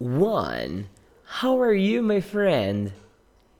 one. How are you, my friend?